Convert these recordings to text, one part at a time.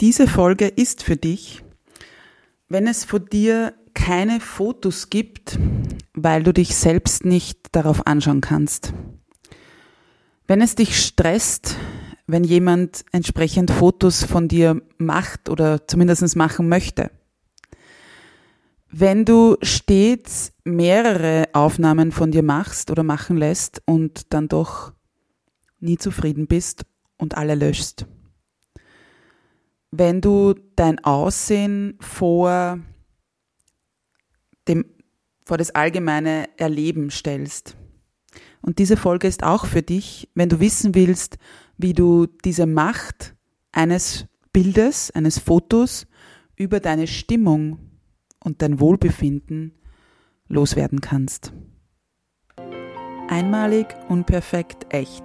Diese Folge ist für dich, wenn es von dir keine Fotos gibt, weil du dich selbst nicht darauf anschauen kannst. Wenn es dich stresst, wenn jemand entsprechend Fotos von dir macht oder zumindest machen möchte. Wenn du stets mehrere Aufnahmen von dir machst oder machen lässt und dann doch nie zufrieden bist und alle löschst. Wenn du dein Aussehen vor dem, vor das allgemeine Erleben stellst. Und diese Folge ist auch für dich, wenn du wissen willst, wie du diese Macht eines Bildes, eines Fotos über deine Stimmung und dein Wohlbefinden loswerden kannst. Einmalig, unperfekt, echt.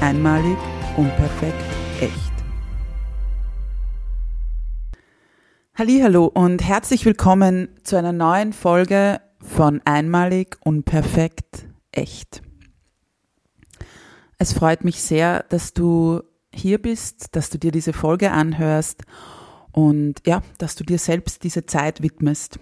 Einmalig, unperfekt, echt. Hallo und herzlich willkommen zu einer neuen Folge von Einmalig, Unperfekt, Echt. Es freut mich sehr, dass du hier bist, dass du dir diese Folge anhörst und ja, dass du dir selbst diese Zeit widmest.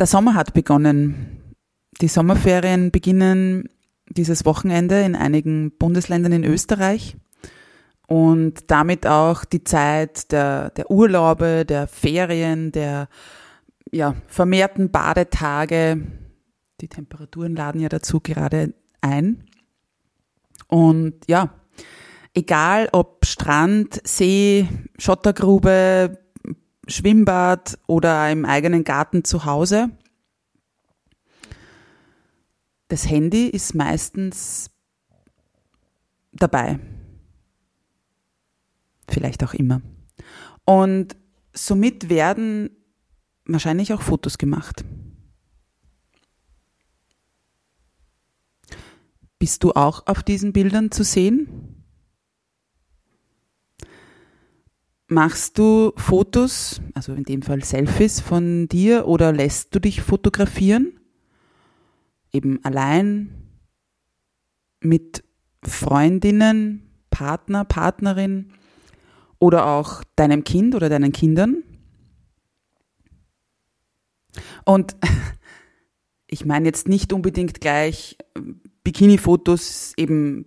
Der Sommer hat begonnen. Die Sommerferien beginnen dieses Wochenende in einigen Bundesländern in Österreich und damit auch die Zeit der, der Urlaube, der Ferien, der ja, vermehrten Badetage. Die Temperaturen laden ja dazu gerade ein. Und ja, egal ob Strand, See, Schottergrube, Schwimmbad oder im eigenen Garten zu Hause, das Handy ist meistens dabei vielleicht auch immer. Und somit werden wahrscheinlich auch Fotos gemacht. Bist du auch auf diesen Bildern zu sehen? Machst du Fotos, also in dem Fall Selfies von dir oder lässt du dich fotografieren? Eben allein mit Freundinnen, Partner, Partnerin oder auch deinem Kind oder deinen Kindern. Und ich meine jetzt nicht unbedingt gleich Bikini-Fotos eben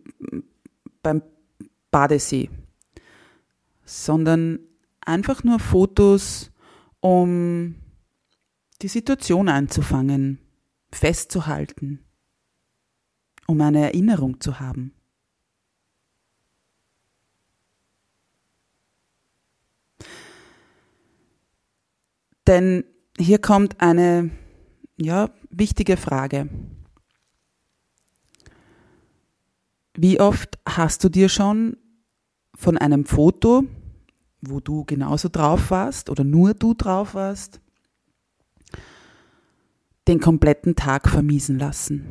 beim Badesee, sondern einfach nur Fotos, um die Situation einzufangen, festzuhalten, um eine Erinnerung zu haben. Denn hier kommt eine ja, wichtige Frage. Wie oft hast du dir schon von einem Foto, wo du genauso drauf warst oder nur du drauf warst, den kompletten Tag vermiesen lassen?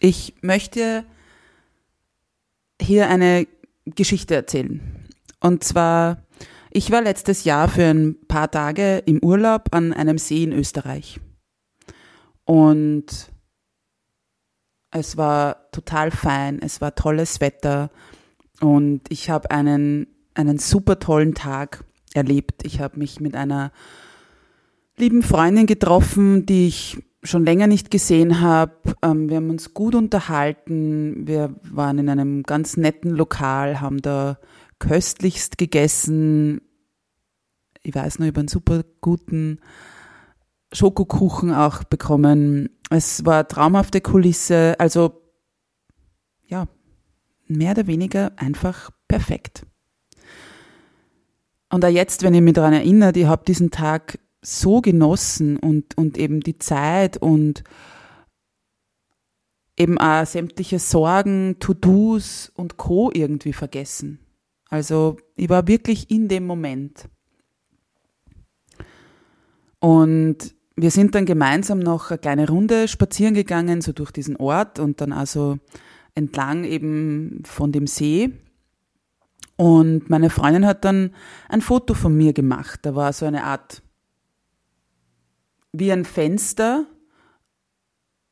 Ich möchte hier eine Geschichte erzählen. Und zwar, ich war letztes Jahr für ein paar Tage im Urlaub an einem See in Österreich. Und es war total fein, es war tolles Wetter und ich habe einen, einen super tollen Tag erlebt. Ich habe mich mit einer lieben Freundin getroffen, die ich schon länger nicht gesehen habe. Ähm, wir haben uns gut unterhalten. Wir waren in einem ganz netten Lokal, haben da köstlichst gegessen. Ich weiß noch, über einen super guten Schokokuchen auch bekommen. Es war traumhafte Kulisse, also ja, mehr oder weniger einfach perfekt. Und auch jetzt, wenn ich mich daran erinnere, ich habe diesen Tag so genossen und, und eben die Zeit und eben auch sämtliche Sorgen, To-Dos und Co. irgendwie vergessen. Also ich war wirklich in dem Moment. Und wir sind dann gemeinsam noch eine kleine Runde spazieren gegangen, so durch diesen Ort und dann also entlang eben von dem See. Und meine Freundin hat dann ein Foto von mir gemacht. Da war so eine Art wie ein Fenster,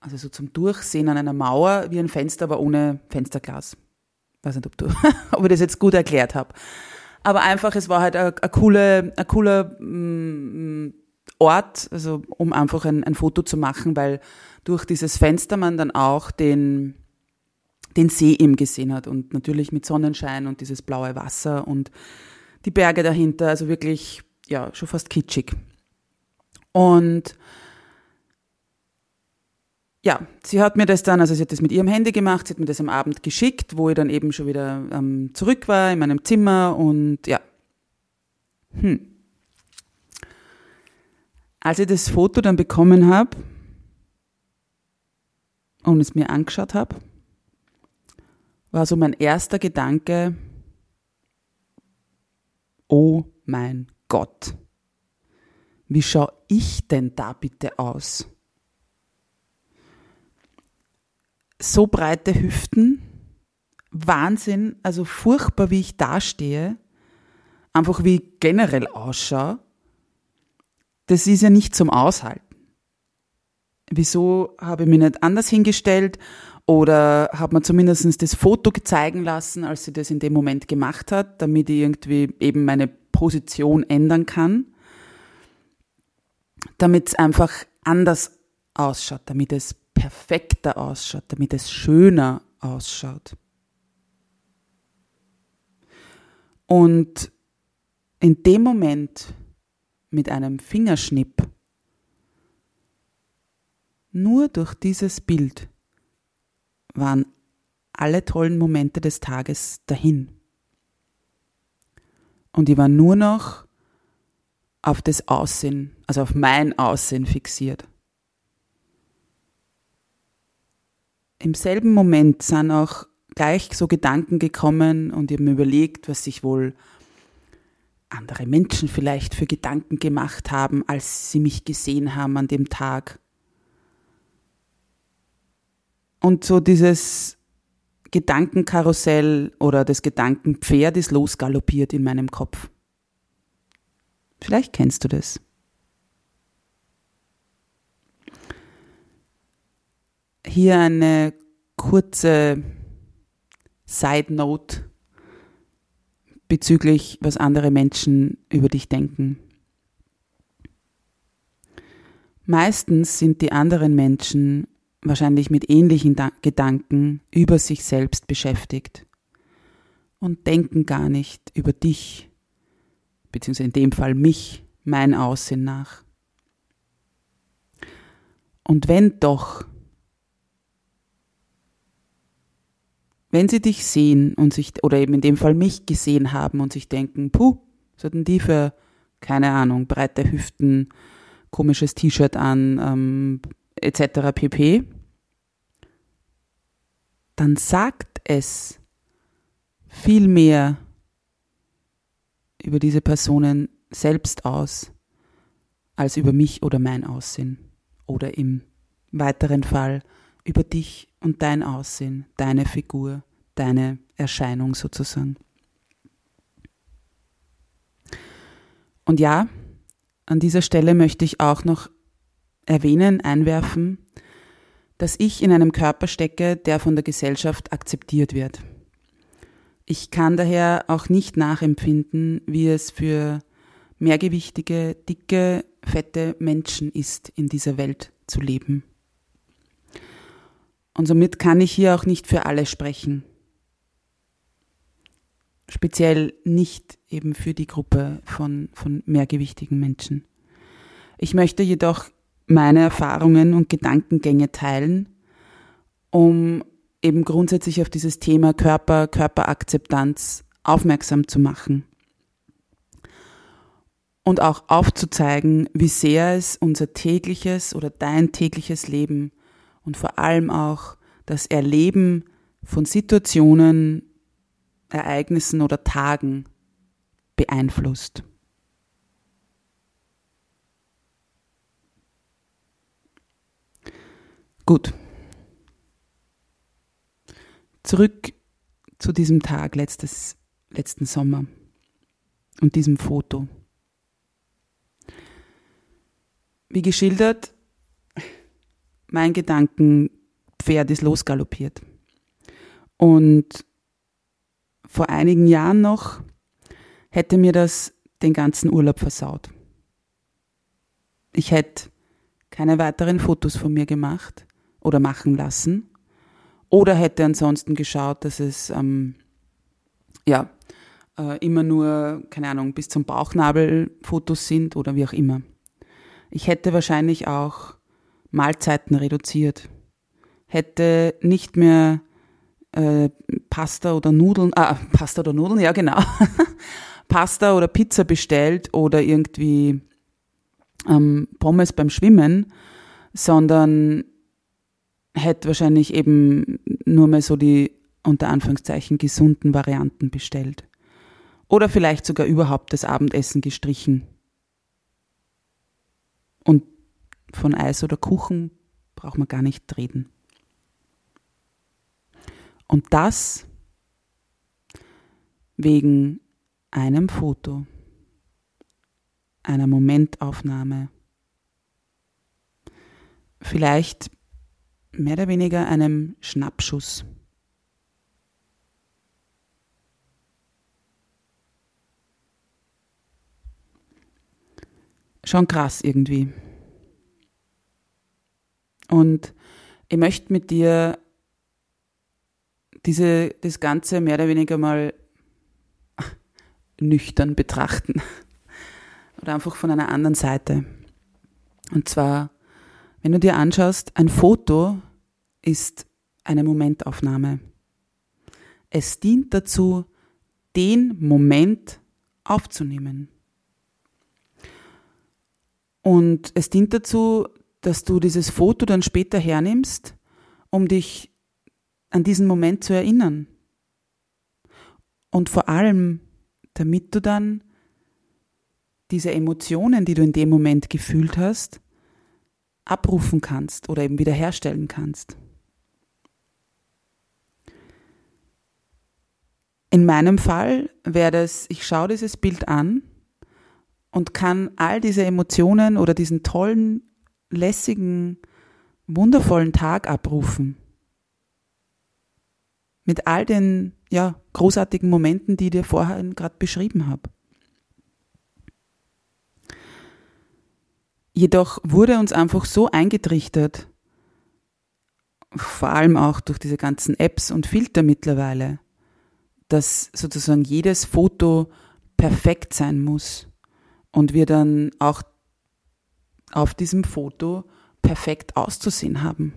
also so zum Durchsehen an einer Mauer, wie ein Fenster, aber ohne Fensterglas. Weiß nicht, ob, du, ob ich das jetzt gut erklärt habe. Aber einfach, es war halt ein, ein, coole, ein cooler mm, Ort, also um einfach ein, ein Foto zu machen, weil durch dieses Fenster man dann auch den, den See eben gesehen hat und natürlich mit Sonnenschein und dieses blaue Wasser und die Berge dahinter, also wirklich, ja, schon fast kitschig. Und ja, sie hat mir das dann, also sie hat das mit ihrem Handy gemacht, sie hat mir das am Abend geschickt, wo ich dann eben schon wieder ähm, zurück war in meinem Zimmer und ja. Hm. Als ich das Foto dann bekommen habe und es mir angeschaut habe, war so mein erster Gedanke, oh mein Gott, wie schaue ich denn da bitte aus? So breite Hüften, Wahnsinn, also furchtbar, wie ich dastehe, einfach wie ich generell ausschaue, das ist ja nicht zum Aushalten. Wieso habe ich mich nicht anders hingestellt oder habe mir zumindest das Foto zeigen lassen, als sie das in dem Moment gemacht hat, damit ich irgendwie eben meine Position ändern kann damit es einfach anders ausschaut, damit es perfekter ausschaut, damit es schöner ausschaut. Und in dem Moment mit einem Fingerschnipp, nur durch dieses Bild waren alle tollen Momente des Tages dahin. Und ich war nur noch auf das Aussehen, also auf mein Aussehen fixiert. Im selben Moment sind auch gleich so Gedanken gekommen und ich habe mir überlegt, was sich wohl andere Menschen vielleicht für Gedanken gemacht haben, als sie mich gesehen haben an dem Tag. Und so dieses Gedankenkarussell oder das Gedankenpferd ist losgaloppiert in meinem Kopf. Vielleicht kennst du das. Hier eine kurze Side Note bezüglich, was andere Menschen über dich denken. Meistens sind die anderen Menschen wahrscheinlich mit ähnlichen Gedanken über sich selbst beschäftigt und denken gar nicht über dich beziehungsweise in dem Fall mich, mein Aussehen nach. Und wenn doch, wenn sie dich sehen und sich, oder eben in dem Fall mich gesehen haben und sich denken, puh, was hatten die für, keine Ahnung, breite Hüften, komisches T-Shirt an, ähm, etc. pp., dann sagt es viel mehr über diese Personen selbst aus, als über mich oder mein Aussehen. Oder im weiteren Fall über dich und dein Aussehen, deine Figur, deine Erscheinung sozusagen. Und ja, an dieser Stelle möchte ich auch noch erwähnen, einwerfen, dass ich in einem Körper stecke, der von der Gesellschaft akzeptiert wird. Ich kann daher auch nicht nachempfinden, wie es für mehrgewichtige, dicke, fette Menschen ist, in dieser Welt zu leben. Und somit kann ich hier auch nicht für alle sprechen. speziell nicht eben für die Gruppe von, von mehrgewichtigen Menschen. Ich möchte jedoch meine Erfahrungen und Gedankengänge teilen, um eben grundsätzlich auf dieses Thema Körper, Körperakzeptanz aufmerksam zu machen. Und auch aufzuzeigen, wie sehr es unser tägliches oder dein tägliches Leben und vor allem auch das Erleben von Situationen, Ereignissen oder Tagen beeinflusst. Gut. Zurück zu diesem Tag letztes, letzten Sommer und diesem Foto. Wie geschildert, mein Gedankenpferd ist losgaloppiert. Und vor einigen Jahren noch hätte mir das den ganzen Urlaub versaut. Ich hätte keine weiteren Fotos von mir gemacht oder machen lassen. Oder hätte ansonsten geschaut, dass es ähm, ja äh, immer nur, keine Ahnung, bis zum Bauchnabel Fotos sind oder wie auch immer. Ich hätte wahrscheinlich auch Mahlzeiten reduziert, hätte nicht mehr äh, Pasta oder Nudeln, ah, Pasta oder Nudeln, ja genau, Pasta oder Pizza bestellt oder irgendwie ähm, Pommes beim Schwimmen, sondern hätte wahrscheinlich eben nur mehr so die unter Anführungszeichen gesunden Varianten bestellt. Oder vielleicht sogar überhaupt das Abendessen gestrichen. Und von Eis oder Kuchen braucht man gar nicht reden. Und das wegen einem Foto, einer Momentaufnahme, vielleicht mehr oder weniger einem Schnappschuss. Schon krass irgendwie. Und ich möchte mit dir diese, das Ganze mehr oder weniger mal nüchtern betrachten. Oder einfach von einer anderen Seite. Und zwar wenn du dir anschaust, ein Foto ist eine Momentaufnahme. Es dient dazu, den Moment aufzunehmen. Und es dient dazu, dass du dieses Foto dann später hernimmst, um dich an diesen Moment zu erinnern. Und vor allem, damit du dann diese Emotionen, die du in dem Moment gefühlt hast, abrufen kannst oder eben wiederherstellen kannst. In meinem Fall wäre das, ich schaue dieses Bild an und kann all diese Emotionen oder diesen tollen, lässigen, wundervollen Tag abrufen. Mit all den ja, großartigen Momenten, die ich dir vorher gerade beschrieben habe. Jedoch wurde uns einfach so eingetrichtert, vor allem auch durch diese ganzen Apps und Filter mittlerweile, dass sozusagen jedes Foto perfekt sein muss und wir dann auch auf diesem Foto perfekt auszusehen haben.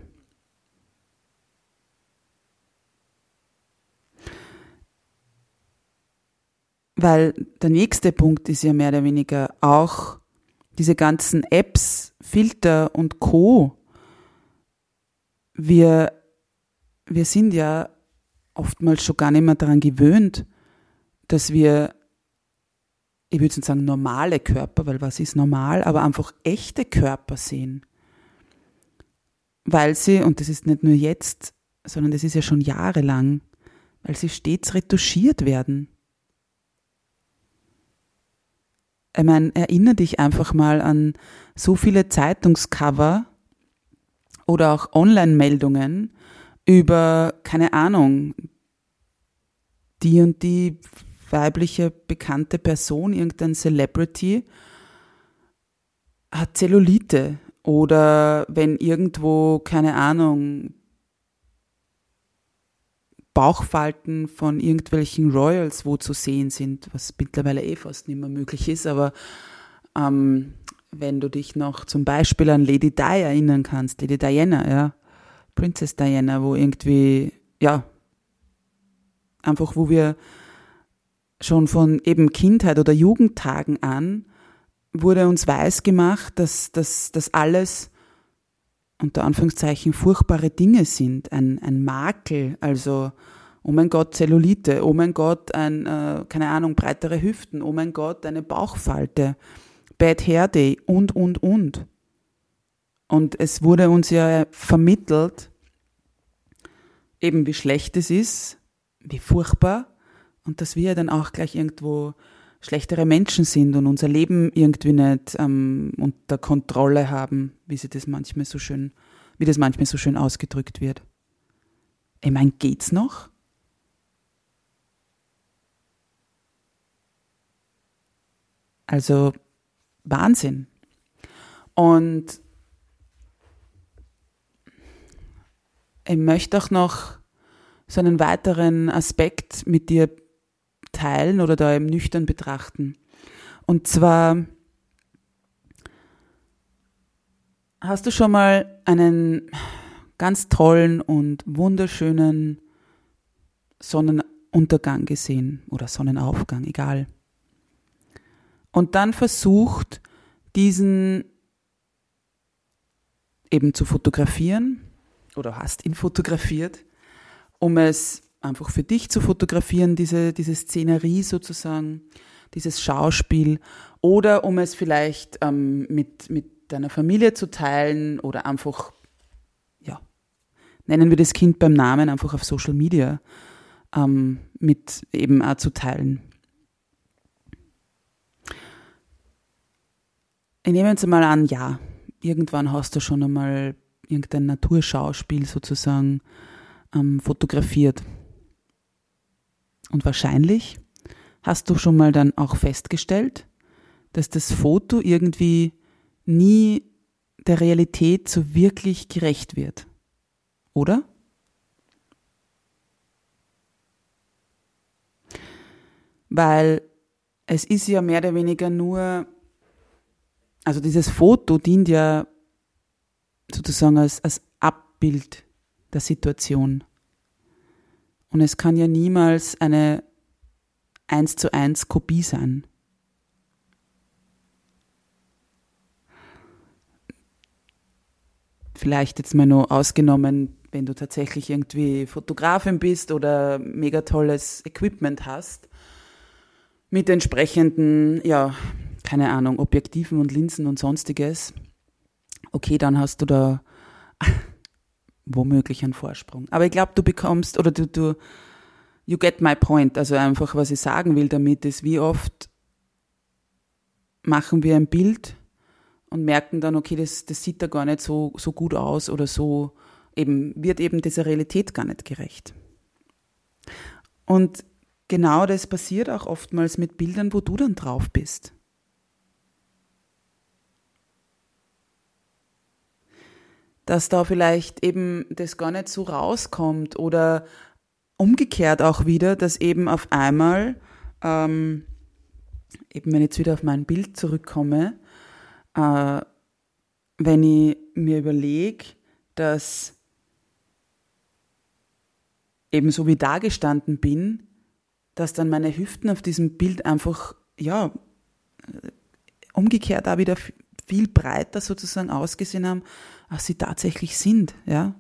Weil der nächste Punkt ist ja mehr oder weniger auch diese ganzen Apps, Filter und Co. Wir, wir sind ja oftmals schon gar nicht mehr daran gewöhnt, dass wir, ich würde sagen normale Körper, weil was ist normal, aber einfach echte Körper sehen. Weil sie, und das ist nicht nur jetzt, sondern das ist ja schon jahrelang, weil sie stets retuschiert werden. Ich meine, erinnere dich einfach mal an so viele Zeitungscover oder auch Online-Meldungen über, keine Ahnung, die und die weibliche bekannte Person, irgendein Celebrity, hat Zellulite oder wenn irgendwo, keine Ahnung, Bauchfalten von irgendwelchen Royals wo zu sehen sind, was mittlerweile eh fast nicht mehr möglich ist, aber ähm, wenn du dich noch zum Beispiel an Lady Di erinnern kannst, Lady Diana, ja, Princess Diana, wo irgendwie, ja, einfach wo wir schon von eben Kindheit oder Jugendtagen an wurde uns weiß gemacht, dass, dass, dass alles unter Anführungszeichen furchtbare Dinge sind, ein, ein Makel, also oh mein Gott, Zellulite, oh mein Gott, ein, äh, keine Ahnung, breitere Hüften, oh mein Gott, eine Bauchfalte, Bad Hair Day und, und, und. Und es wurde uns ja vermittelt, eben wie schlecht es ist, wie furchtbar und dass wir dann auch gleich irgendwo schlechtere Menschen sind und unser Leben irgendwie nicht ähm, unter Kontrolle haben, wie sie das manchmal so schön, wie das manchmal so schön ausgedrückt wird. Ich meine, geht's noch? Also Wahnsinn. Und ich möchte auch noch so einen weiteren Aspekt mit dir teilen oder da eben nüchtern betrachten. Und zwar, hast du schon mal einen ganz tollen und wunderschönen Sonnenuntergang gesehen oder Sonnenaufgang, egal. Und dann versucht, diesen eben zu fotografieren oder hast ihn fotografiert, um es einfach für dich zu fotografieren, diese, diese Szenerie sozusagen, dieses Schauspiel, oder um es vielleicht ähm, mit, mit deiner Familie zu teilen oder einfach, ja, nennen wir das Kind beim Namen, einfach auf Social Media ähm, mit eben auch zu teilen. Ich nehme jetzt mal an, ja, irgendwann hast du schon einmal irgendein Naturschauspiel sozusagen ähm, fotografiert. Und wahrscheinlich hast du schon mal dann auch festgestellt, dass das Foto irgendwie nie der Realität so wirklich gerecht wird. Oder? Weil es ist ja mehr oder weniger nur, also dieses Foto dient ja sozusagen als, als Abbild der Situation. Und es kann ja niemals eine eins zu eins Kopie sein. Vielleicht jetzt mal nur ausgenommen, wenn du tatsächlich irgendwie Fotografin bist oder mega tolles Equipment hast, mit entsprechenden, ja, keine Ahnung, Objektiven und Linsen und sonstiges. Okay, dann hast du da womöglich einen Vorsprung. Aber ich glaube, du bekommst oder du, du, you get my point. Also einfach, was ich sagen will damit ist, wie oft machen wir ein Bild und merken dann, okay, das, das sieht da gar nicht so, so gut aus oder so, eben, wird eben dieser Realität gar nicht gerecht. Und genau das passiert auch oftmals mit Bildern, wo du dann drauf bist. Dass da vielleicht eben das gar nicht so rauskommt oder umgekehrt auch wieder, dass eben auf einmal, ähm, eben wenn ich jetzt wieder auf mein Bild zurückkomme, äh, wenn ich mir überlege, dass eben so wie da gestanden bin, dass dann meine Hüften auf diesem Bild einfach, ja, umgekehrt auch wieder viel breiter sozusagen ausgesehen haben, als sie tatsächlich sind, ja.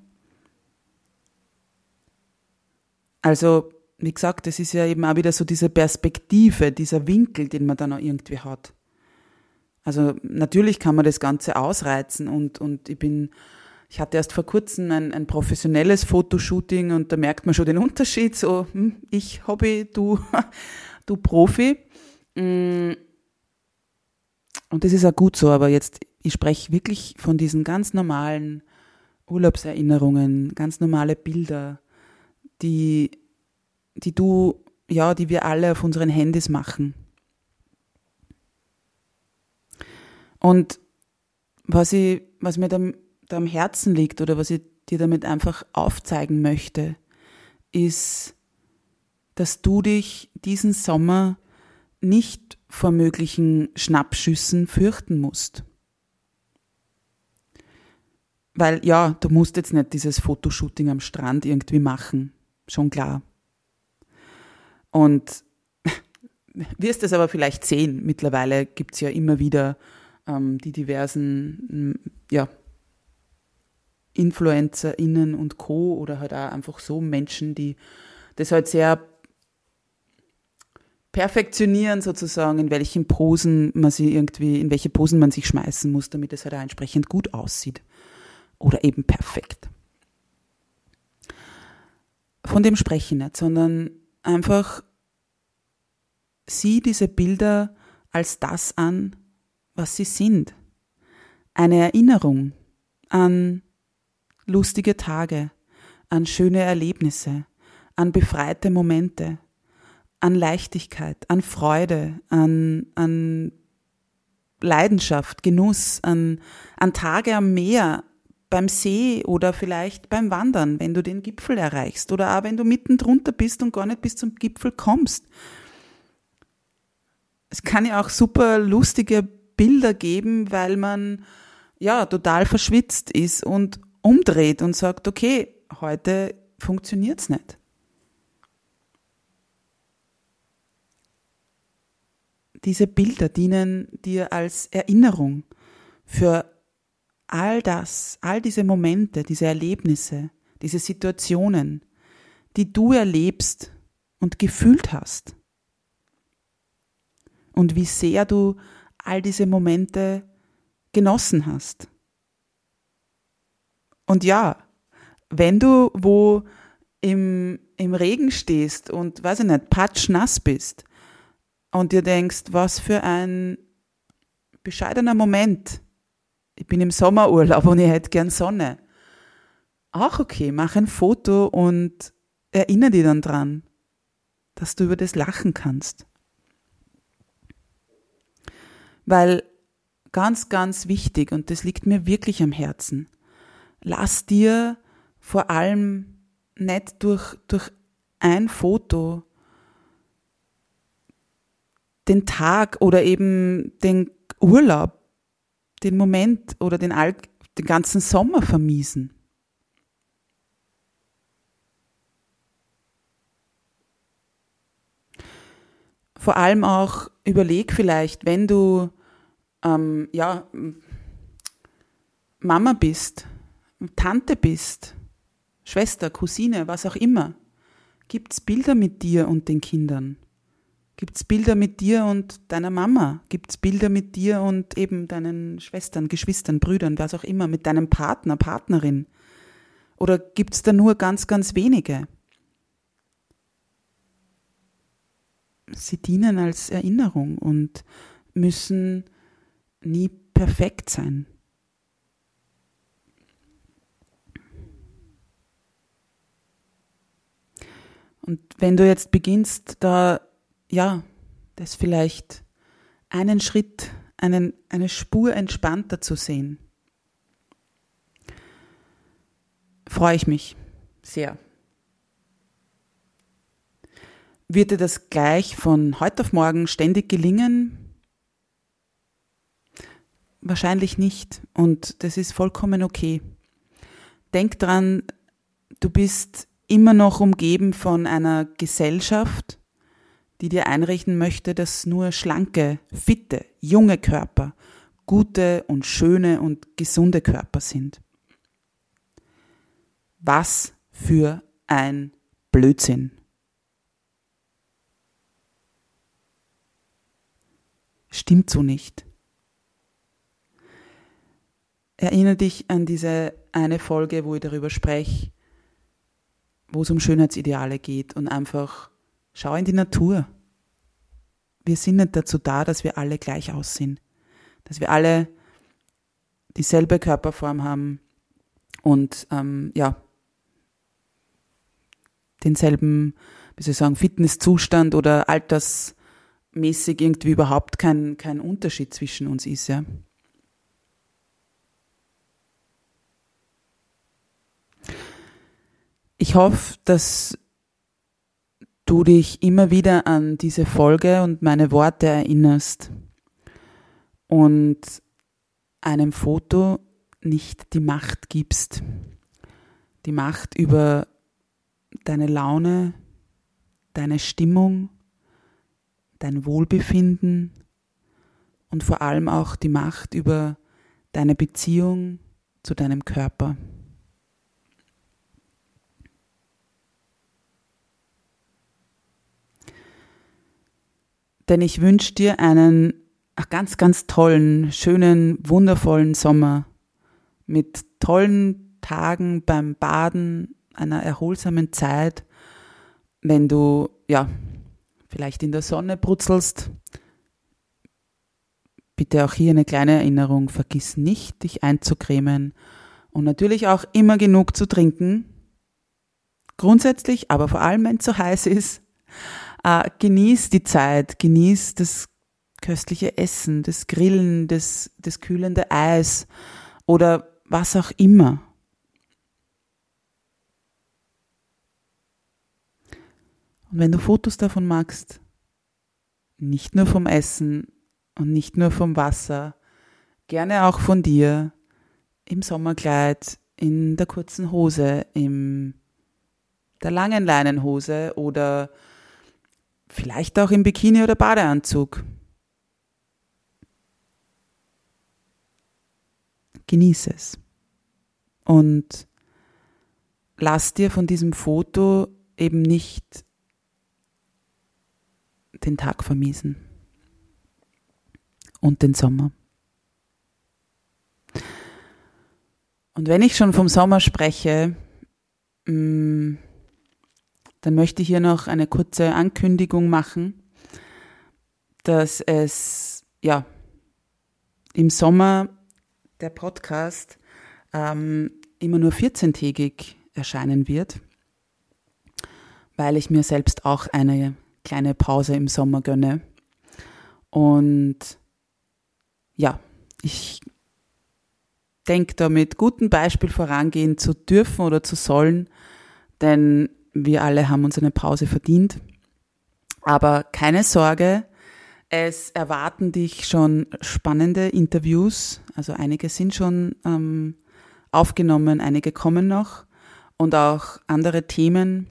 Also, wie gesagt, es ist ja eben auch wieder so diese Perspektive, dieser Winkel, den man dann auch irgendwie hat. Also natürlich kann man das Ganze ausreizen und, und ich bin, ich hatte erst vor kurzem ein, ein professionelles Fotoshooting und da merkt man schon den Unterschied, so hm, ich Hobby, du, du Profi. Und das ist auch gut so, aber jetzt ich spreche wirklich von diesen ganz normalen Urlaubserinnerungen, ganz normale Bilder, die, die du, ja, die wir alle auf unseren Handys machen. Und was ich, was mir da, da am Herzen liegt oder was ich dir damit einfach aufzeigen möchte, ist, dass du dich diesen Sommer nicht vor möglichen Schnappschüssen fürchten musst. Weil ja, du musst jetzt nicht dieses Fotoshooting am Strand irgendwie machen, schon klar. Und wirst es aber vielleicht sehen, mittlerweile gibt es ja immer wieder ähm, die diversen ja, InfluencerInnen und Co. oder halt auch einfach so Menschen, die das halt sehr perfektionieren sozusagen, in welchen Posen man sie irgendwie, in welche Posen man sich schmeißen muss, damit es halt auch entsprechend gut aussieht. Oder eben perfekt. Von dem spreche ich nicht, sondern einfach sieh diese Bilder als das an, was sie sind. Eine Erinnerung an lustige Tage, an schöne Erlebnisse, an befreite Momente, an Leichtigkeit, an Freude, an, an Leidenschaft, Genuss, an, an Tage am Meer, beim See oder vielleicht beim Wandern, wenn du den Gipfel erreichst oder auch wenn du mitten drunter bist und gar nicht bis zum Gipfel kommst. Es kann ja auch super lustige Bilder geben, weil man ja total verschwitzt ist und umdreht und sagt, okay, heute funktioniert's nicht. Diese Bilder dienen dir als Erinnerung für all das, all diese Momente, diese Erlebnisse, diese Situationen, die du erlebst und gefühlt hast. Und wie sehr du all diese Momente genossen hast. Und ja, wenn du wo im, im Regen stehst und, weiß ich nicht, patschnass bist, und dir denkst, was für ein bescheidener Moment. Ich bin im Sommerurlaub und ich hätte gern Sonne. Auch okay, mach ein Foto und erinnere dich dann dran, dass du über das lachen kannst. Weil ganz, ganz wichtig, und das liegt mir wirklich am Herzen, lass dir vor allem nicht durch, durch ein Foto den Tag oder eben den Urlaub, den Moment oder den, All den ganzen Sommer vermiesen. Vor allem auch überleg vielleicht, wenn du ähm, ja, Mama bist, Tante bist, Schwester, Cousine, was auch immer, gibt es Bilder mit dir und den Kindern. Gibt es Bilder mit dir und deiner Mama? Gibt es Bilder mit dir und eben deinen Schwestern, Geschwistern, Brüdern, was auch immer, mit deinem Partner, Partnerin? Oder gibt es da nur ganz, ganz wenige? Sie dienen als Erinnerung und müssen nie perfekt sein. Und wenn du jetzt beginnst, da ja, das vielleicht einen Schritt, einen, eine Spur entspannter zu sehen. Freue ich mich sehr. Wird dir das gleich von heute auf morgen ständig gelingen? Wahrscheinlich nicht und das ist vollkommen okay. Denk dran, du bist immer noch umgeben von einer Gesellschaft, die dir einrichten möchte, dass nur schlanke, fitte, junge Körper gute und schöne und gesunde Körper sind. Was für ein Blödsinn. Stimmt so nicht. Erinnere dich an diese eine Folge, wo ich darüber spreche, wo es um Schönheitsideale geht und einfach Schau in die Natur. Wir sind nicht dazu da, dass wir alle gleich aussehen. Dass wir alle dieselbe Körperform haben und ähm, ja, denselben, wie soll ich sagen, Fitnesszustand oder altersmäßig irgendwie überhaupt kein, kein Unterschied zwischen uns ist, ja. Ich hoffe, dass du dich immer wieder an diese Folge und meine Worte erinnerst und einem Foto nicht die Macht gibst. Die Macht über deine Laune, deine Stimmung, dein Wohlbefinden und vor allem auch die Macht über deine Beziehung zu deinem Körper. Denn ich wünsche dir einen ganz, ganz tollen, schönen, wundervollen Sommer mit tollen Tagen beim Baden, einer erholsamen Zeit, wenn du ja vielleicht in der Sonne brutzelst. Bitte auch hier eine kleine Erinnerung, vergiss nicht, dich einzucremen und natürlich auch immer genug zu trinken. Grundsätzlich, aber vor allem, wenn es so heiß ist, äh, genieß die Zeit, genieß das köstliche Essen, das Grillen, das, das kühlende Eis oder was auch immer. Und wenn du Fotos davon magst, nicht nur vom Essen und nicht nur vom Wasser, gerne auch von dir im Sommerkleid, in der kurzen Hose, in der langen Leinenhose oder vielleicht auch im Bikini oder Badeanzug. Genieße es. Und lass dir von diesem Foto eben nicht den Tag vermiesen und den Sommer. Und wenn ich schon vom Sommer spreche, mm, dann möchte ich hier noch eine kurze Ankündigung machen, dass es ja im Sommer der Podcast ähm, immer nur 14-tägig erscheinen wird, weil ich mir selbst auch eine kleine Pause im Sommer gönne. Und ja, ich denke da mit gutem Beispiel vorangehen zu dürfen oder zu sollen, denn wir alle haben uns eine Pause verdient. Aber keine Sorge, es erwarten dich schon spannende Interviews. Also einige sind schon ähm, aufgenommen, einige kommen noch. Und auch andere Themen,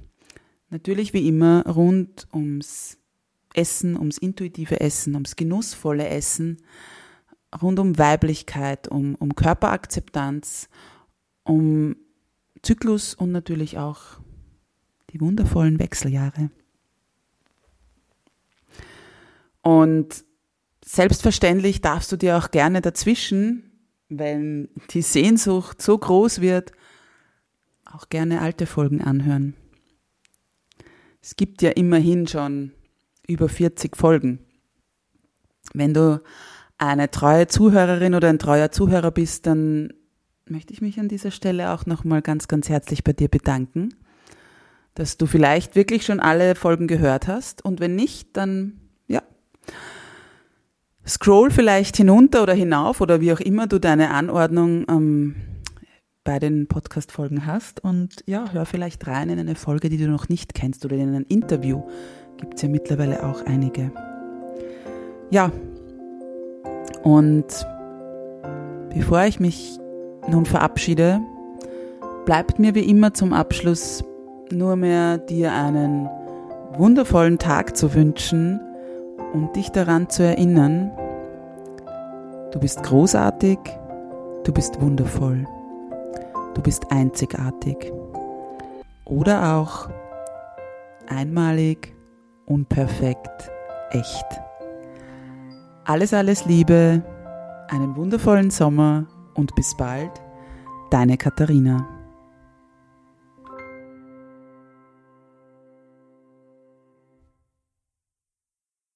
Natürlich wie immer rund ums Essen, ums intuitive Essen, ums genussvolle Essen, rund um Weiblichkeit, um, um Körperakzeptanz, um Zyklus und natürlich auch die wundervollen Wechseljahre. Und selbstverständlich darfst du dir auch gerne dazwischen, wenn die Sehnsucht so groß wird, auch gerne alte Folgen anhören. Es gibt ja immerhin schon über 40 Folgen. Wenn du eine treue Zuhörerin oder ein treuer Zuhörer bist, dann möchte ich mich an dieser Stelle auch nochmal ganz, ganz herzlich bei dir bedanken, dass du vielleicht wirklich schon alle Folgen gehört hast. Und wenn nicht, dann ja, scroll vielleicht hinunter oder hinauf oder wie auch immer du deine Anordnung ähm, bei den Podcast-Folgen hast. Und ja, hör vielleicht rein in eine Folge, die du noch nicht kennst oder in ein Interview. Gibt es ja mittlerweile auch einige. Ja, und bevor ich mich nun verabschiede, bleibt mir wie immer zum Abschluss nur mehr dir einen wundervollen Tag zu wünschen und dich daran zu erinnern, du bist großartig, du bist wundervoll. Du bist einzigartig. Oder auch einmalig, unperfekt, echt. Alles, alles Liebe, einen wundervollen Sommer und bis bald, deine Katharina.